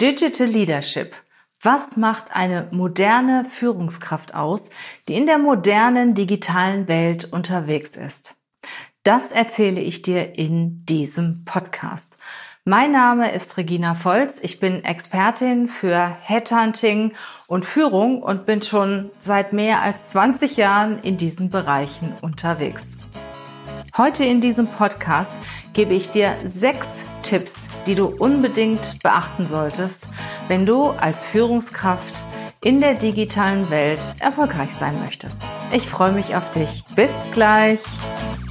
Digital Leadership. Was macht eine moderne Führungskraft aus, die in der modernen digitalen Welt unterwegs ist? Das erzähle ich dir in diesem Podcast. Mein Name ist Regina Volz. Ich bin Expertin für Headhunting und Führung und bin schon seit mehr als 20 Jahren in diesen Bereichen unterwegs. Heute in diesem Podcast gebe ich dir sechs Tipps, die du unbedingt beachten solltest, wenn du als Führungskraft in der digitalen Welt erfolgreich sein möchtest. Ich freue mich auf dich. Bis gleich.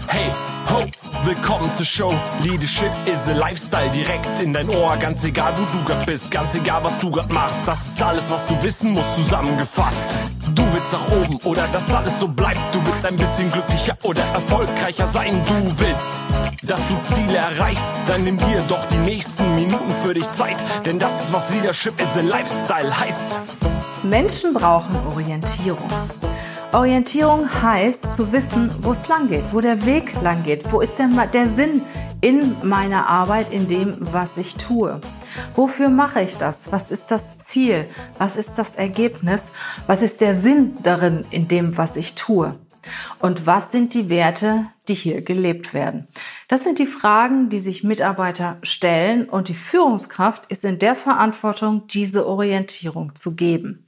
Hey, ho, willkommen zur Show. Leadership is a Lifestyle direkt in dein Ohr. Ganz egal, wo du grad bist, ganz egal, was du grad machst. Das ist alles, was du wissen musst, zusammengefasst. Du willst nach oben oder dass alles so bleibt. Du willst ein bisschen glücklicher oder erfolgreicher sein. Du willst dass du Ziele erreichst, dann nimm dir doch die nächsten Minuten für dich Zeit, denn das ist was Leadership is a Lifestyle heißt. Menschen brauchen Orientierung. Orientierung heißt zu wissen, wo es lang geht, wo der Weg lang geht, wo ist denn der Sinn in meiner Arbeit, in dem, was ich tue. Wofür mache ich das? Was ist das Ziel? Was ist das Ergebnis? Was ist der Sinn darin, in dem, was ich tue? Und was sind die Werte, die hier gelebt werden? Das sind die Fragen, die sich Mitarbeiter stellen und die Führungskraft ist in der Verantwortung, diese Orientierung zu geben.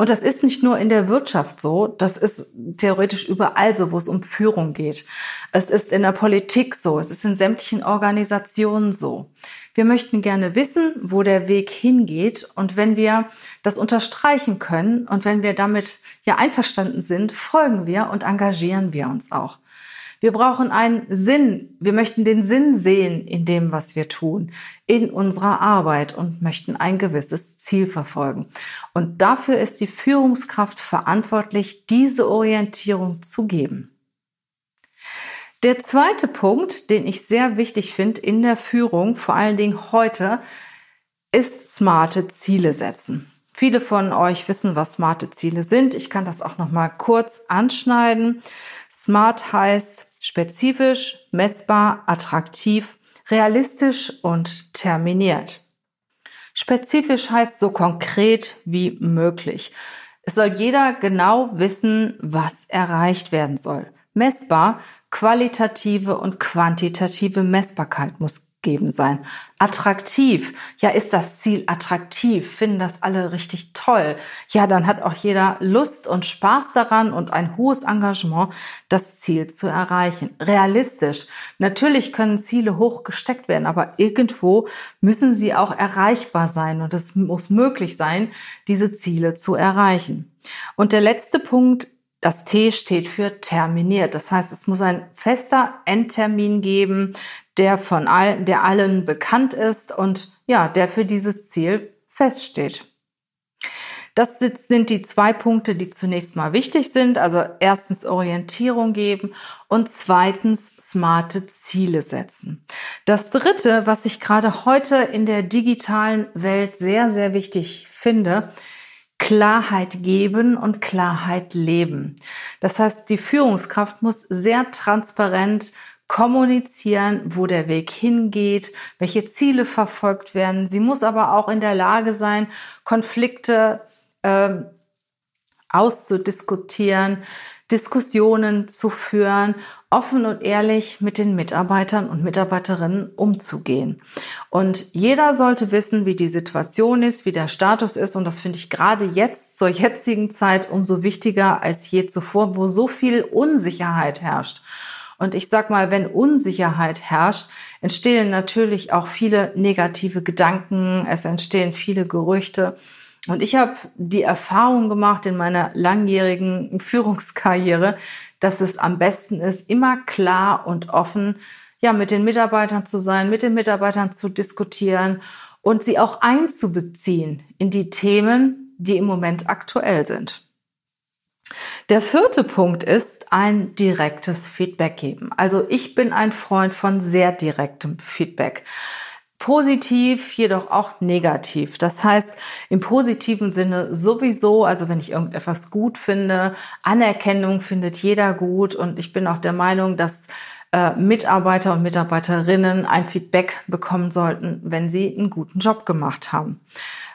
Und das ist nicht nur in der Wirtschaft so, das ist theoretisch überall so, wo es um Führung geht. Es ist in der Politik so, es ist in sämtlichen Organisationen so. Wir möchten gerne wissen, wo der Weg hingeht und wenn wir das unterstreichen können und wenn wir damit ja einverstanden sind, folgen wir und engagieren wir uns auch. Wir brauchen einen Sinn. Wir möchten den Sinn sehen in dem, was wir tun, in unserer Arbeit und möchten ein gewisses Ziel verfolgen. Und dafür ist die Führungskraft verantwortlich, diese Orientierung zu geben. Der zweite Punkt, den ich sehr wichtig finde in der Führung, vor allen Dingen heute, ist smarte Ziele setzen. Viele von euch wissen, was smarte Ziele sind. Ich kann das auch noch mal kurz anschneiden. Smart heißt spezifisch, messbar, attraktiv, realistisch und terminiert. Spezifisch heißt so konkret wie möglich. Es soll jeder genau wissen, was erreicht werden soll. Messbar, qualitative und quantitative Messbarkeit muss geben sein. Attraktiv. Ja, ist das Ziel attraktiv? Finden das alle richtig toll? Ja, dann hat auch jeder Lust und Spaß daran und ein hohes Engagement, das Ziel zu erreichen. Realistisch. Natürlich können Ziele hoch gesteckt werden, aber irgendwo müssen sie auch erreichbar sein und es muss möglich sein, diese Ziele zu erreichen. Und der letzte Punkt das T steht für terminiert. Das heißt, es muss ein fester Endtermin geben, der von allen, der allen bekannt ist und ja, der für dieses Ziel feststeht. Das sind die zwei Punkte, die zunächst mal wichtig sind. Also erstens Orientierung geben und zweitens smarte Ziele setzen. Das dritte, was ich gerade heute in der digitalen Welt sehr, sehr wichtig finde, Klarheit geben und Klarheit leben. Das heißt, die Führungskraft muss sehr transparent kommunizieren, wo der Weg hingeht, welche Ziele verfolgt werden. Sie muss aber auch in der Lage sein, Konflikte äh, auszudiskutieren, Diskussionen zu führen, offen und ehrlich mit den Mitarbeitern und Mitarbeiterinnen umzugehen. Und jeder sollte wissen, wie die Situation ist, wie der Status ist. Und das finde ich gerade jetzt zur jetzigen Zeit umso wichtiger als je zuvor, wo so viel Unsicherheit herrscht. Und ich sag mal, wenn Unsicherheit herrscht, entstehen natürlich auch viele negative Gedanken, es entstehen viele Gerüchte. Und ich habe die Erfahrung gemacht in meiner langjährigen Führungskarriere, dass es am besten ist, immer klar und offen ja mit den Mitarbeitern zu sein, mit den Mitarbeitern zu diskutieren und sie auch einzubeziehen in die Themen, die im Moment aktuell sind. Der vierte Punkt ist ein direktes Feedback geben. Also ich bin ein Freund von sehr direktem Feedback. Positiv, jedoch auch negativ. Das heißt, im positiven Sinne sowieso, also wenn ich irgendetwas gut finde, Anerkennung findet jeder gut und ich bin auch der Meinung, dass äh, Mitarbeiter und Mitarbeiterinnen ein Feedback bekommen sollten, wenn sie einen guten Job gemacht haben.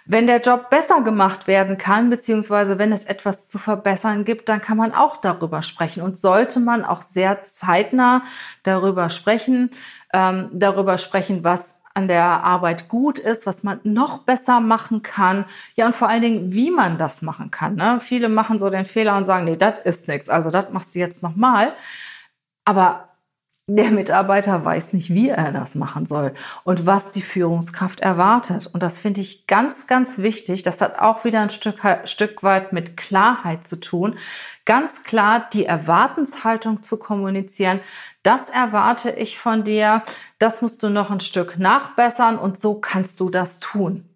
Wenn der Job besser gemacht werden kann, beziehungsweise wenn es etwas zu verbessern gibt, dann kann man auch darüber sprechen und sollte man auch sehr zeitnah darüber sprechen, ähm, darüber sprechen, was an der Arbeit gut ist, was man noch besser machen kann. Ja, und vor allen Dingen, wie man das machen kann. Ne? Viele machen so den Fehler und sagen, nee, das ist nichts, also das machst du jetzt nochmal. Aber der Mitarbeiter weiß nicht, wie er das machen soll und was die Führungskraft erwartet. Und das finde ich ganz, ganz wichtig. Das hat auch wieder ein Stück, Stück weit mit Klarheit zu tun. Ganz klar die Erwartenshaltung zu kommunizieren. Das erwarte ich von dir. Das musst du noch ein Stück nachbessern und so kannst du das tun.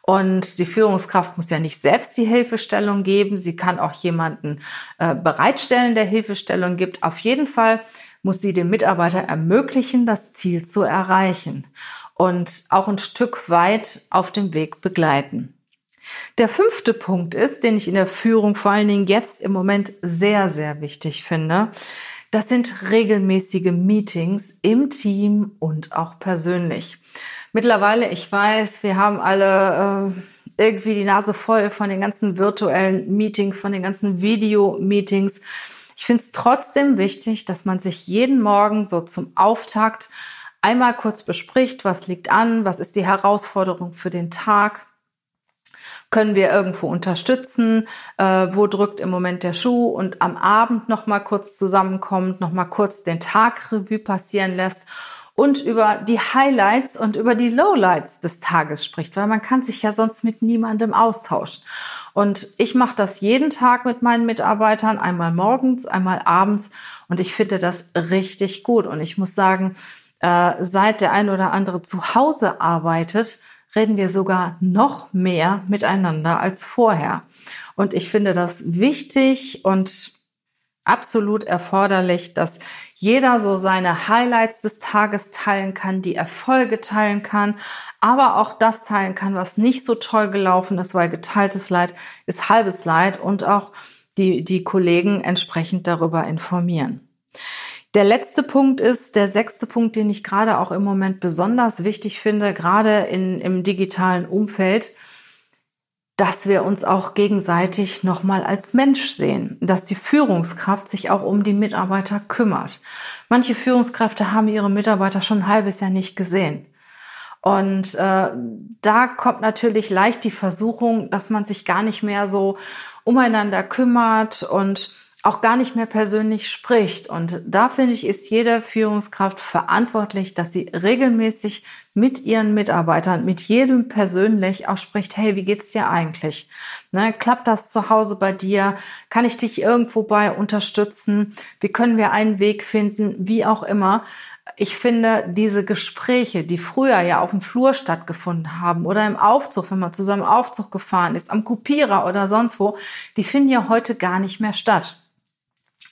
Und die Führungskraft muss ja nicht selbst die Hilfestellung geben. Sie kann auch jemanden äh, bereitstellen, der Hilfestellung gibt. Auf jeden Fall muss sie dem Mitarbeiter ermöglichen, das Ziel zu erreichen und auch ein Stück weit auf dem Weg begleiten. Der fünfte Punkt ist, den ich in der Führung vor allen Dingen jetzt im Moment sehr, sehr wichtig finde. Das sind regelmäßige Meetings im Team und auch persönlich. Mittlerweile, ich weiß, wir haben alle äh, irgendwie die Nase voll von den ganzen virtuellen Meetings, von den ganzen Video-Meetings. Ich finde es trotzdem wichtig, dass man sich jeden Morgen so zum Auftakt einmal kurz bespricht, was liegt an, was ist die Herausforderung für den Tag. Können wir irgendwo unterstützen? Äh, wo drückt im Moment der Schuh? Und am Abend noch mal kurz zusammenkommt, noch mal kurz den Tag Revue passieren lässt und über die Highlights und über die Lowlights des Tages spricht, weil man kann sich ja sonst mit niemandem austauschen. Und ich mache das jeden Tag mit meinen Mitarbeitern, einmal morgens, einmal abends. Und ich finde das richtig gut. Und ich muss sagen, äh, seit der ein oder andere zu Hause arbeitet, reden wir sogar noch mehr miteinander als vorher. Und ich finde das wichtig und absolut erforderlich, dass jeder so seine Highlights des Tages teilen kann, die Erfolge teilen kann, aber auch das teilen kann, was nicht so toll gelaufen ist, weil geteiltes Leid ist halbes Leid und auch die, die Kollegen entsprechend darüber informieren. Der letzte Punkt ist, der sechste Punkt, den ich gerade auch im Moment besonders wichtig finde, gerade in, im digitalen Umfeld, dass wir uns auch gegenseitig nochmal als Mensch sehen, dass die Führungskraft sich auch um die Mitarbeiter kümmert. Manche Führungskräfte haben ihre Mitarbeiter schon ein halbes Jahr nicht gesehen. Und äh, da kommt natürlich leicht die Versuchung, dass man sich gar nicht mehr so umeinander kümmert und auch gar nicht mehr persönlich spricht. Und da finde ich, ist jede Führungskraft verantwortlich, dass sie regelmäßig mit ihren Mitarbeitern, mit jedem persönlich auch spricht, hey, wie geht's dir eigentlich? Ne, klappt das zu Hause bei dir? Kann ich dich irgendwo bei unterstützen? Wie können wir einen Weg finden? Wie auch immer. Ich finde, diese Gespräche, die früher ja auf dem Flur stattgefunden haben oder im Aufzug, wenn man zusammen Aufzug gefahren ist, am Kopierer oder sonst wo, die finden ja heute gar nicht mehr statt.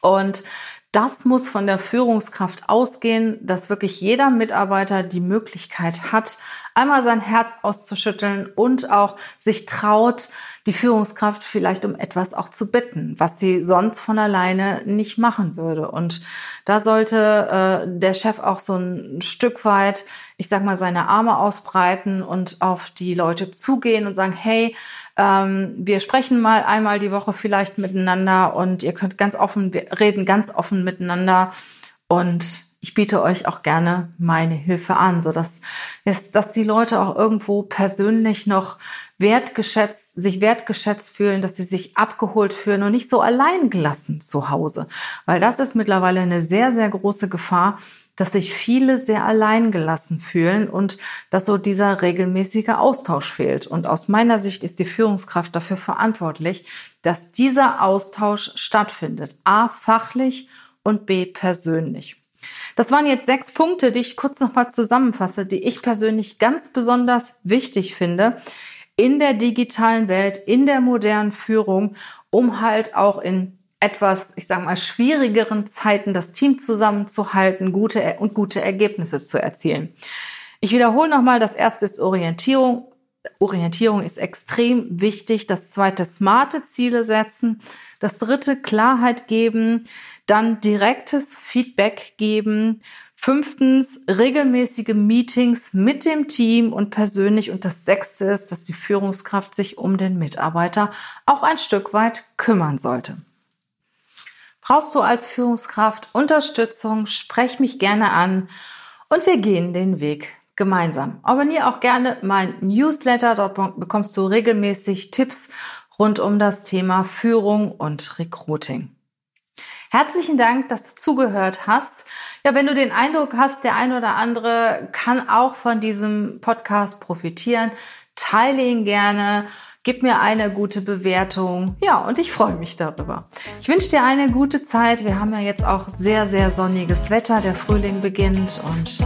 Und das muss von der Führungskraft ausgehen, dass wirklich jeder Mitarbeiter die Möglichkeit hat, einmal sein Herz auszuschütteln und auch sich traut, die Führungskraft vielleicht um etwas auch zu bitten, was sie sonst von alleine nicht machen würde. Und da sollte äh, der Chef auch so ein Stück weit, ich sag mal, seine Arme ausbreiten und auf die Leute zugehen und sagen, hey, ähm, wir sprechen mal einmal die Woche vielleicht miteinander und ihr könnt ganz offen, wir reden ganz offen miteinander und ich biete euch auch gerne meine Hilfe an, so dass, dass die Leute auch irgendwo persönlich noch wertgeschätzt, sich wertgeschätzt fühlen, dass sie sich abgeholt fühlen und nicht so allein gelassen zu Hause. Weil das ist mittlerweile eine sehr, sehr große Gefahr, dass sich viele sehr allein gelassen fühlen und dass so dieser regelmäßige Austausch fehlt. Und aus meiner Sicht ist die Führungskraft dafür verantwortlich, dass dieser Austausch stattfindet. A, fachlich und B, persönlich. Das waren jetzt sechs Punkte, die ich kurz nochmal zusammenfasse, die ich persönlich ganz besonders wichtig finde in der digitalen Welt, in der modernen Führung, um halt auch in etwas, ich sage mal, schwierigeren Zeiten das Team zusammenzuhalten, gute und gute Ergebnisse zu erzielen. Ich wiederhole nochmal, das erste ist Orientierung. Orientierung ist extrem wichtig. Das zweite, smarte Ziele setzen. Das dritte, Klarheit geben. Dann direktes Feedback geben. Fünftens, regelmäßige Meetings mit dem Team und persönlich. Und das sechste ist, dass die Führungskraft sich um den Mitarbeiter auch ein Stück weit kümmern sollte. Brauchst du als Führungskraft Unterstützung? Sprech mich gerne an und wir gehen den Weg gemeinsam. Abonniere auch gerne mein Newsletter. Dort bekommst du regelmäßig Tipps rund um das Thema Führung und Recruiting. Herzlichen Dank, dass du zugehört hast. Ja, wenn du den Eindruck hast, der ein oder andere kann auch von diesem Podcast profitieren, teile ihn gerne, gib mir eine gute Bewertung. Ja, und ich freue mich darüber. Ich wünsche dir eine gute Zeit. Wir haben ja jetzt auch sehr, sehr sonniges Wetter. Der Frühling beginnt und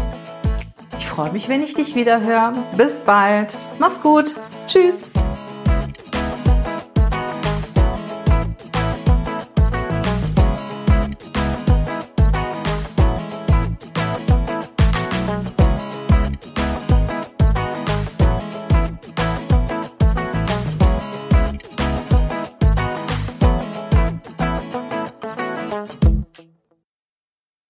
freue mich, wenn ich dich wieder höre. Bis bald. Mach's gut. Tschüss.